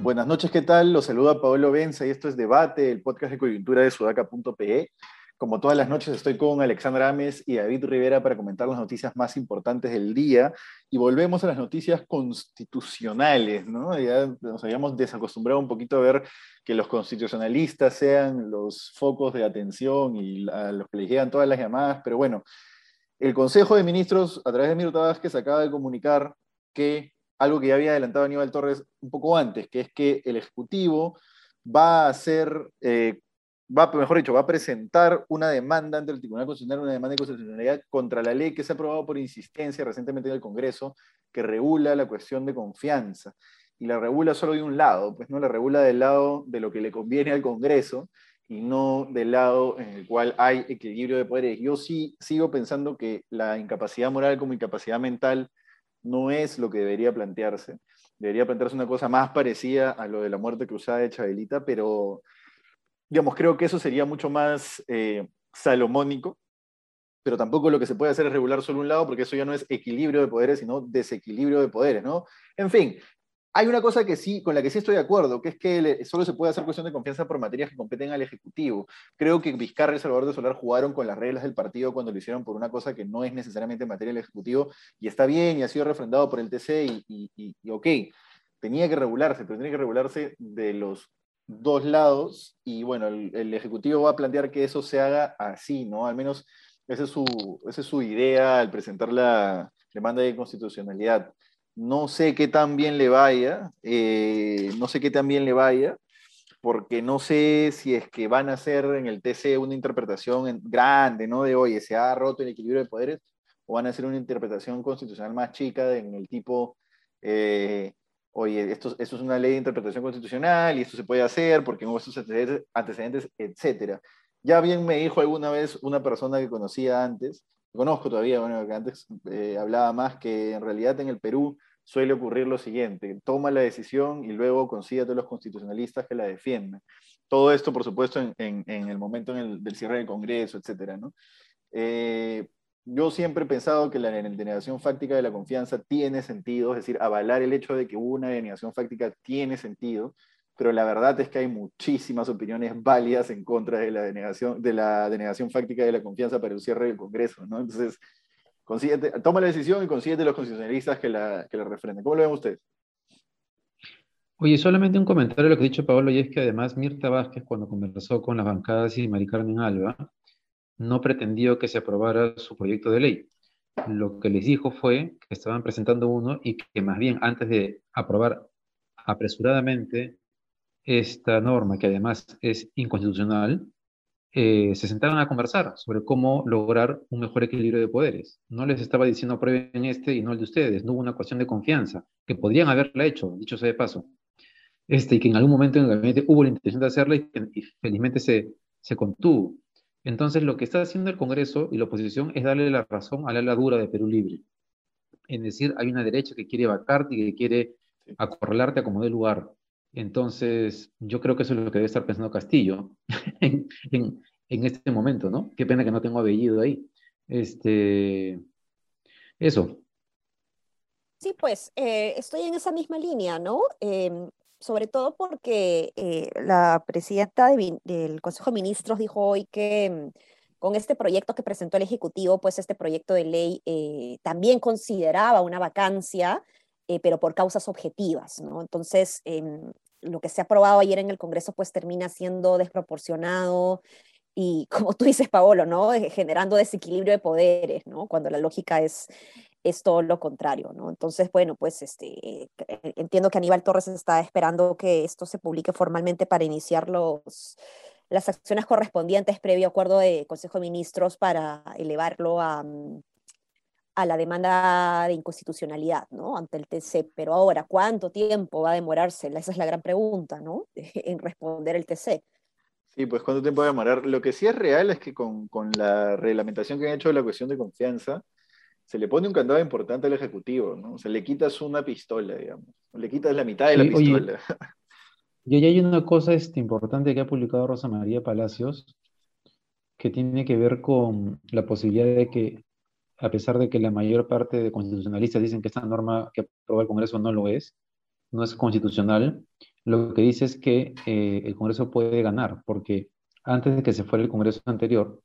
Buenas noches, ¿qué tal? Los saluda Paolo Benza y esto es Debate, el podcast de coyuntura de sudaca.pe. Como todas las noches estoy con Alexandra Ames y David Rivera para comentar las noticias más importantes del día y volvemos a las noticias constitucionales, ¿no? Nos habíamos desacostumbrado un poquito a ver que los constitucionalistas sean los focos de atención y a los que les llegan todas las llamadas, pero bueno, el Consejo de Ministros a través de Mirta Vázquez acaba de comunicar que algo que ya había adelantado Aníbal Torres un poco antes, que es que el Ejecutivo va a hacer, eh, va, mejor dicho, va a presentar una demanda ante el Tribunal Constitucional, una demanda de constitucionalidad contra la ley que se ha aprobado por insistencia recientemente en el Congreso, que regula la cuestión de confianza. Y la regula solo de un lado, pues no la regula del lado de lo que le conviene al Congreso y no del lado en el cual hay equilibrio de poderes. Yo sí sigo pensando que la incapacidad moral como incapacidad mental no es lo que debería plantearse. Debería plantearse una cosa más parecida a lo de la muerte cruzada de Chabelita, pero, digamos, creo que eso sería mucho más eh, salomónico, pero tampoco lo que se puede hacer es regular solo un lado, porque eso ya no es equilibrio de poderes, sino desequilibrio de poderes, ¿no? En fin, hay una cosa que sí, con la que sí estoy de acuerdo, que es que solo se puede hacer cuestión de confianza por materias que competen al Ejecutivo. Creo que Vizcarra y Salvador de Solar jugaron con las reglas del partido cuando lo hicieron por una cosa que no es necesariamente materia del Ejecutivo, y está bien y ha sido refrendado por el TC, y, ok, tenía que regularse, pero tenía que regularse de los dos lados, y bueno, el, Ejecutivo va a plantear que eso se haga así, ¿no? Al menos esa es su, esa es su idea al presentar la demanda de constitucionalidad. No sé qué tan bien le vaya, eh, no sé qué tan bien le vaya, porque no sé si es que van a hacer en el TC una interpretación grande, ¿no? De, oye, se ha roto el equilibrio de poderes, o van a hacer una interpretación constitucional más chica en el tipo, eh, oye, esto, esto, es una ley de interpretación constitucional y esto se puede hacer porque hubo estos antecedentes, antecedentes, etc. Ya bien me dijo alguna vez una persona que conocía antes, conozco todavía, bueno, que antes eh, hablaba más, que en realidad en el Perú suele ocurrir lo siguiente, toma la decisión y luego consíguete a los constitucionalistas que la defienden. Todo esto, por supuesto, en, el momento del cierre del Congreso, etc. Eh, yo siempre he pensado que la denegación fáctica de la confianza tiene sentido, es decir, avalar el hecho de que hubo una denegación fáctica tiene sentido, pero la verdad es que hay muchísimas opiniones válidas en contra de la denegación, de la denegación fáctica de la confianza para el cierre del Congreso, ¿no? Entonces, toma la decisión y consíguete los constitucionalistas que la, que la refrenden. ¿Cómo lo ven ustedes? Oye, solamente un comentario a lo que ha dicho Pablo, y es que además Mirta Vázquez, cuando conversó con las bancadas y Mari Carmen Alba, no pretendió que se aprobara su proyecto de ley. Lo que les dijo fue que estaban presentando uno y que más bien antes de aprobar apresuradamente esta norma, que además es inconstitucional, eh, se sentaron a conversar sobre cómo lograr un mejor equilibrio de poderes. No les estaba diciendo prueben este y no el de ustedes, no hubo una cuestión de confianza, que podrían haberla hecho, dicho sea de paso, este, y que en algún momento en el gabinete hubo la intención de hacerla y, felizmente se, se contuvo. Entonces, lo que está haciendo el Congreso y la oposición es darle la razón a la ala dura de Perú Libre. Es decir, hay una derecha que quiere vacarte y que quiere acorralarte a como dé lugar. Entonces, yo creo que eso es lo que debe estar pensando Castillo en, este momento, ¿no? Qué pena que no tengo apellido ahí. Este, eso. Sí, pues eh, estoy en esa misma línea, ¿no? Em, sobre todo porque eh, la presidenta del Consejo de Ministros dijo hoy que em, con este proyecto que presentó el Ejecutivo, pues este proyecto de ley eh, también consideraba una vacancia, pero por causas objetivas, ¿no? Entonces, em, lo que se ha aprobado ayer en el Congreso pues termina siendo desproporcionado y como tú dices, Paolo, ¿no? Eh, generando desequilibrio de poderes, ¿no? Cuando la lógica es, es todo lo contrario, ¿no? Entonces, bueno, pues este, eh, entiendo que Aníbal Torres está esperando que esto se publique formalmente para iniciar los, las acciones correspondientes previo acuerdo de Consejo de Ministros para elevarlo a, mm, a la demanda de inconstitucionalidad, ¿no? Ante el TC. Pero ahora, ¿cuánto tiempo va a demorarse? Esa es la gran pregunta, ¿no? en responder el TC. Sí, pues cuánto tiempo va a demorar. Lo que sí es real es que con, con, la reglamentación que han hecho de la cuestión de confianza, se le pone un candado importante al Ejecutivo, ¿no? O sea, le quitas una pistola, digamos. Le quitas la mitad de la pistola. Y ahí hay una cosa este, importante que ha publicado Rosa María Palacios, que tiene que ver con la posibilidad de que, a pesar de que la mayor parte de constitucionalistas dicen que esta norma que aprueba el Congreso no lo es, no es constitucional, lo que dice es que eh, el Congreso puede ganar, porque antes de que se fuera el Congreso anterior,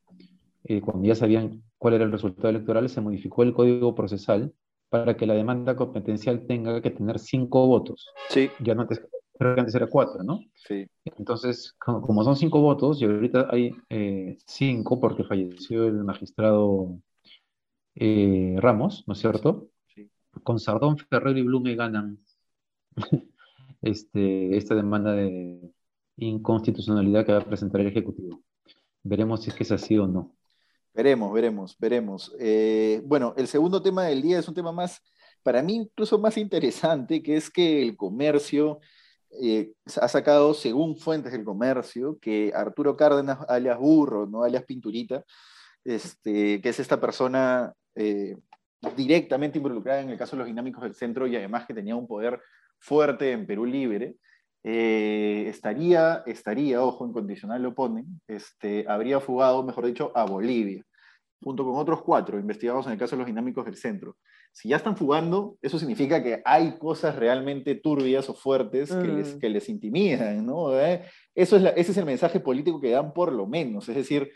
eh, cuando ya sabían cuál era el resultado electoral, se modificó el código procesal para que la demanda competencial tenga que tener cinco votos. Sí. Ya no antes, creo que antes era cuatro, ¿no? Sí. Entonces, como son cinco votos, y ahorita hay eh, cinco porque falleció el magistrado eh, Ramos, ¿no es cierto? Sí. Con Sardón, Ferrer y Blume ganan este, esta demanda de inconstitucionalidad que va a presentar el Ejecutivo. Veremos si es que es así o no. Veremos, veremos, veremos. Eh, bueno, el segundo tema del día es un tema más, para mí incluso más interesante, que es que el comercio eh, ha sacado, según fuentes del comercio, que Arturo Cárdenas, alias Burro, ¿no? alias Pinturita, este, que es esta persona eh, directamente involucrada en el caso de los dinámicos del centro y además que tenía un poder fuerte en Perú Libre, estaría, estaría, ojo, en condicional lo ponen, este, habría fugado, mejor dicho, a Bolivia, junto con otros cuatro investigados en el caso de los dinámicos del centro. Si ya están fugando, eso significa que hay cosas realmente turbias o fuertes que, les, Mm. que les intimidan, ¿no? ¿Eh? Eso es la- ese es el mensaje político que dan por lo menos, es decir,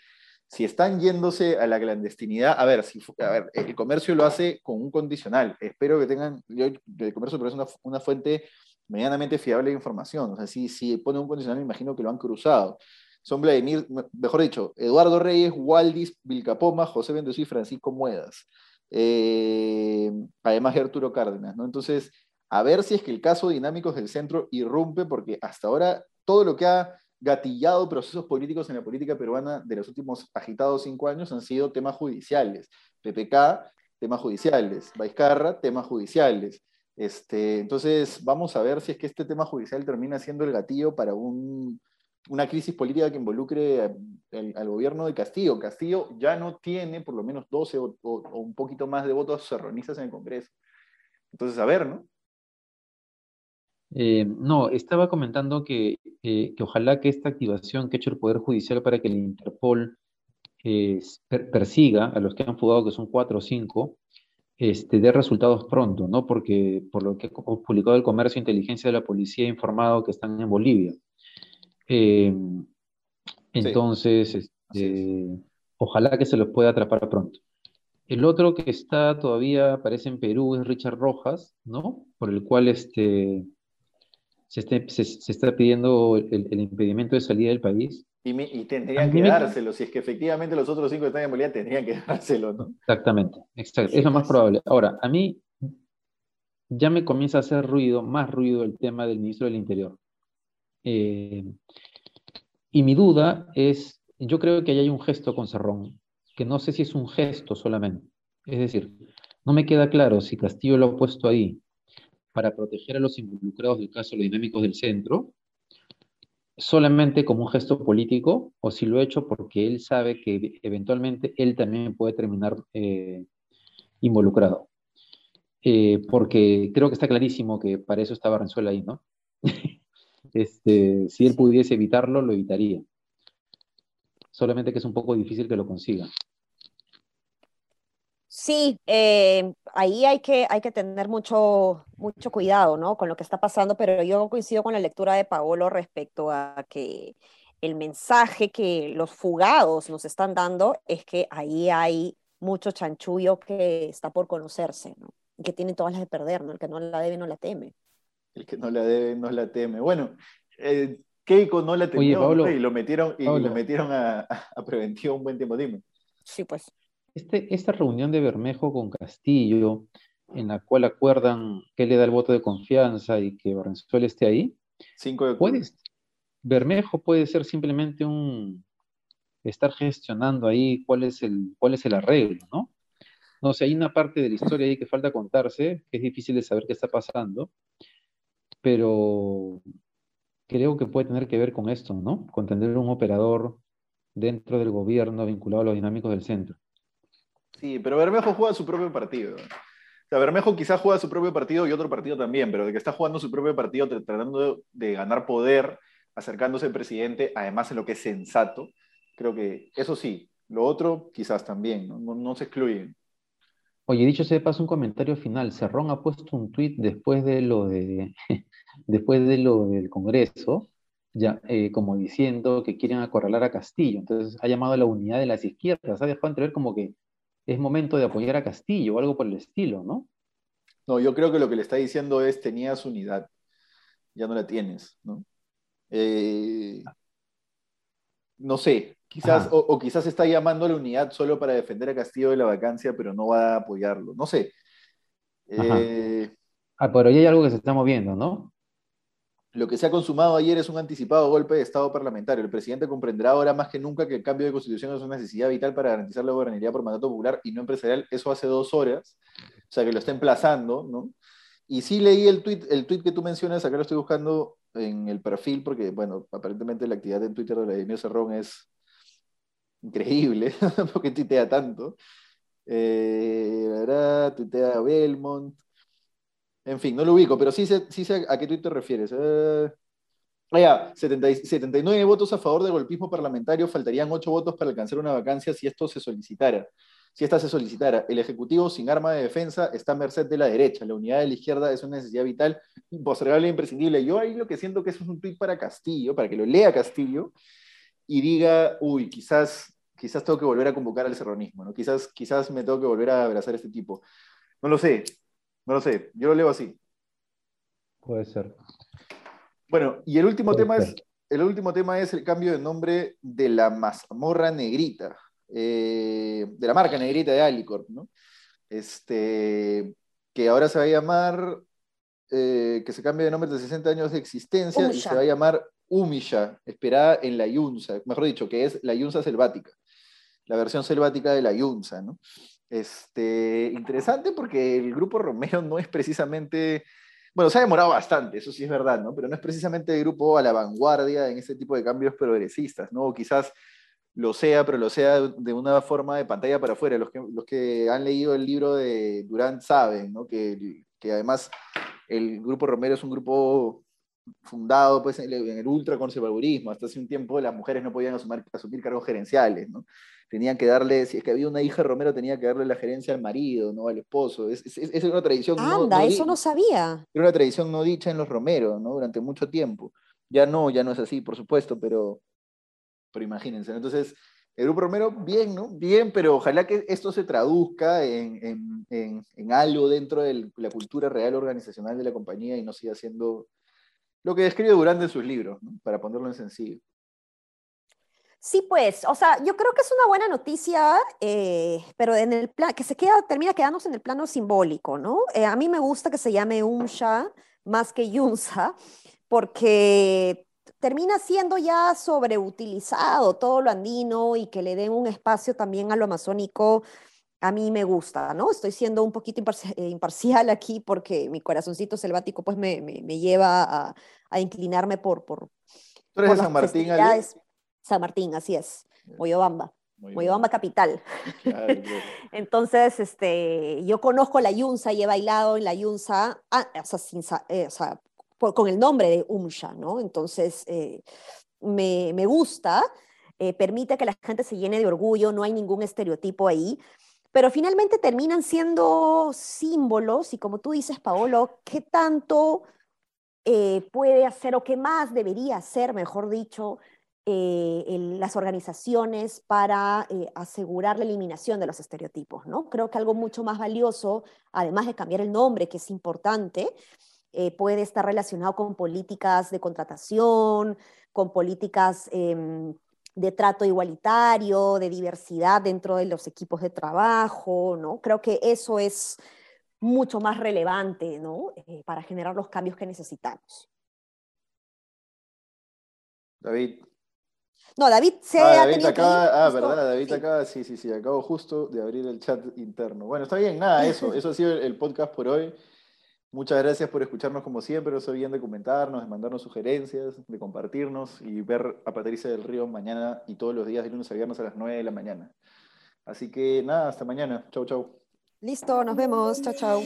si están yéndose a la clandestinidad, a ver, si, a ver, el comercio lo hace con un condicional. Espero que tengan, yo, el comercio pero es una, una fuente medianamente fiable de información. O sea, si, si pone un condicional, me imagino que lo han cruzado. Son Vladimir, me- mejor dicho, Eduardo Reyes, Waldis, Vilcapoma, José Bendezú y Francisco Muedas. Eh, además de Arturo Cárdenas, ¿no? Entonces, a ver si es que el caso Dinámicos del Centro irrumpe, porque hasta ahora todo lo que ha gatillado procesos políticos en la política peruana de los últimos agitados cinco años han sido temas judiciales. PPK, temas judiciales. Baizcarra, temas judiciales. Este, entonces, vamos a ver si es que este tema judicial termina siendo el gatillo para un, una crisis política que involucre al, gobierno de Castillo. Castillo ya no tiene por lo menos 12 o, un poquito más de votos serronistas en el Congreso. Entonces, a ver, ¿no? Eh, no, estaba comentando que, que ojalá que esta activación que ha hecho el Poder Judicial para que el Interpol eh, per- persiga a los que han fugado, que son cuatro o cinco, este, dé resultados pronto, ¿no? Porque por lo que ha publicado el Comercio e Inteligencia de la Policía ha informado que están en Bolivia. Eh, entonces, este, ojalá que se los pueda atrapar pronto. El otro que está todavía, aparece en Perú, es Richard Rojas, ¿no? Por el cual este, se, esté- se- se está pidiendo el, el impedimento de salida del país. Y, tendrían que me- dárselo. Si es que efectivamente los otros cinco que están en Bolivia, tendrían que dárselo, ¿no? Exactamente, Es lo más probable. Ahora, a mí ya me comienza a hacer ruido, más ruido el tema del ministro del Interior. Eh, y mi duda es, yo creo que ahí hay un gesto con Cerrón, que no sé si es un gesto solamente. Es decir, no me queda claro si Castillo lo ha puesto ahí para proteger a los involucrados del caso los dinámicos del centro, solamente como un gesto político, o si lo ha hecho porque él sabe que eventualmente él también puede terminar eh, involucrado. Eh, porque creo que está clarísimo que para eso estaba Renzuela ahí, ¿no? Este, si él pudiese evitarlo, lo evitaría. Solamente que es un poco difícil que lo consiga. Sí, eh, ahí hay que, hay que tener mucho, mucho cuidado, ¿no? Con lo que está pasando, pero yo coincido con la lectura de Paolo respecto a que el mensaje que los fugados nos están dando es que ahí hay mucho chanchullo que está por conocerse, ¿no? Y que tiene todas las de perder, ¿no? El que no la debe no la teme. El que no la debe, no la teme. Bueno, eh, Keiko no la Oye, temió Pablo, ¿no? y lo metieron, y lo metieron a, a, preventivo un buen tiempo, dime. Sí, pues. Este, esta reunión de Bermejo con Castillo, en la cual acuerdan que le da el voto de confianza y que Valenzuela esté ahí, 5 de puede, Bermejo puede ser simplemente un estar gestionando ahí cuál es el, cuál es el arreglo, ¿no? No sé, hay una parte de la historia ahí que falta contarse, que es difícil de saber qué está pasando, pero creo que puede tener que ver con esto, ¿no? Con tener un operador dentro del gobierno vinculado a los dinámicos del centro. Sí, pero Bermejo juega su propio partido. O sea, Bermejo quizás juega su propio partido y otro partido también, pero de que está jugando su propio partido tratando de ganar poder, acercándose al presidente, además en lo que es sensato, creo que eso sí, lo otro quizás también, no, no, se excluyen. Oye, dicho sea de paso un comentario final, Cerrón ha puesto un tuit después de lo de después de lo del Congreso, ya eh, como diciendo que quieren acorralar a Castillo. Entonces ha llamado a la unidad de las izquierdas, ha dejado entrever como que es momento de apoyar a Castillo o algo por el estilo, ¿no? No, yo creo que lo que le está diciendo es tenías unidad, ya no la tienes, ¿no? Eh, no sé, quizás, o, quizás está llamando a la unidad solo para defender a Castillo de la vacancia, pero no va a apoyarlo, no sé. Eh, ah, pero ya hay algo que se está moviendo, ¿no? Lo que se ha consumado ayer es un anticipado golpe de Estado parlamentario. El presidente comprenderá ahora más que nunca que el cambio de constitución es una necesidad vital para garantizar la gobernabilidad por mandato popular y no empresarial. Eso hace dos horas, o sea que lo está emplazando, ¿no? Y sí leí el tweet, el tweet que tú mencionas, acá lo estoy buscando en el perfil, porque, bueno, aparentemente la actividad en Twitter de Vladimir Cerrón es increíble, porque tuitea tanto. Eh, tuitea Belmont, en fin, no lo ubico, pero sí sé, sí sé a qué tweet te refieres. Eh, ah, 79 votos a favor del golpismo parlamentario, faltarían 8 votos para alcanzar una vacancia si esto se solicitara. Si esta se solicitara, el Ejecutivo sin arma de defensa está a merced de la derecha. La unidad de la izquierda es una necesidad vital, impostergable e imprescindible. Yo ahí lo que siento que eso es un tweet para Castillo, para que lo lea Castillo y diga, uy, quizás, quizás tengo que volver a convocar al serronismo, ¿no? Quizás, quizás me tengo que volver a abrazar a este tipo. No lo sé, no lo sé, yo lo leo así. Puede ser. Bueno, y el último, tema es, el último tema es el cambio de nombre de la mazmorra negrita, eh, de la marca negrita de Alicorp, ¿no? Este, que ahora se va a llamar, eh, que se cambie de nombre de 60 años de existencia y se va a llamar Umisha, esperada en la Yunza, mejor dicho, que es la Yunza selvática, la versión selvática de la Yunza, ¿no? Este, interesante porque el grupo Romero no es precisamente, bueno, se ha demorado bastante, eso sí es verdad, ¿no? Pero no es precisamente el grupo a la vanguardia en este tipo de cambios progresistas, ¿no? quizás lo sea, pero lo sea de una forma de pantalla para afuera. Los que, los que han leído el libro de Durán saben, ¿no? Que, que además el grupo Romero es un grupo fundado pues, en el, ultraconservadurismo. Hasta hace un tiempo las mujeres no podían asumir, asumir cargos gerenciales, ¿no? tenían que darle, si es que había una hija Romero, tenía que darle la gerencia al marido, no al esposo. Es, es, una tradición. Anda, eso no sabía. Era una tradición no dicha en los Romero, ¿no? Durante mucho tiempo. Ya no, ya no es así, por supuesto, pero, pero imagínense. Entonces, el grupo Romero, bien, ¿no? Bien, pero ojalá que esto se traduzca en, en, en, en algo dentro de la cultura real organizacional de la compañía y no siga siendo lo que describe Durante en sus libros, ¿no? para ponerlo en sencillo. Sí, pues, o sea, yo creo que es una buena noticia, eh, pero en el plan, que se queda, termina quedándose en el plano simbólico, ¿no? Eh, a mí me gusta que se llame UNSHA más que YUNSA, porque termina siendo ya sobreutilizado todo lo andino y que le den un espacio también a lo amazónico, a mí me gusta, ¿no? Estoy siendo un poquito eh, imparcial aquí porque mi corazoncito selvático pues me, me, lleva a, a, inclinarme por... por ¿Tú eres de San Martín, San Martín, así es, Moyobamba. Moyobamba capital. Entonces, este, yo conozco la Yunza y he bailado en la Yunza, ah, eh, con el nombre de Umsha, ¿no? Entonces, eh, me, me, gusta, eh, permite que la gente se llene de orgullo, no hay ningún estereotipo ahí, pero finalmente terminan siendo símbolos y como tú dices, Paolo, ¿qué tanto puede hacer o qué más debería hacer, mejor dicho, eh, las organizaciones para eh, asegurar la eliminación de los estereotipos. ¿no? Creo que algo mucho más valioso, además de cambiar el nombre, que es importante, eh, puede estar relacionado con políticas de contratación, con políticas em, de trato igualitario, de diversidad dentro de los equipos de trabajo. ¿no? Creo que eso es mucho más relevante ¿no? para generar los cambios que necesitamos. David, no, David se ah, David acaba, ah, verdad, David acaba, sí, sí, sí, acabo justo de abrir el chat interno. Bueno, está bien, nada, eso, eso ha sido el, podcast por hoy. Muchas gracias por escucharnos como siempre, no se olviden de comentarnos, de mandarnos sugerencias, de compartirnos y ver a Patricia del Río mañana y todos los días de lunes a viernes a las 9 de la mañana. Así que nada, hasta mañana. Chau, chau. Listo, nos vemos. Chao, chao.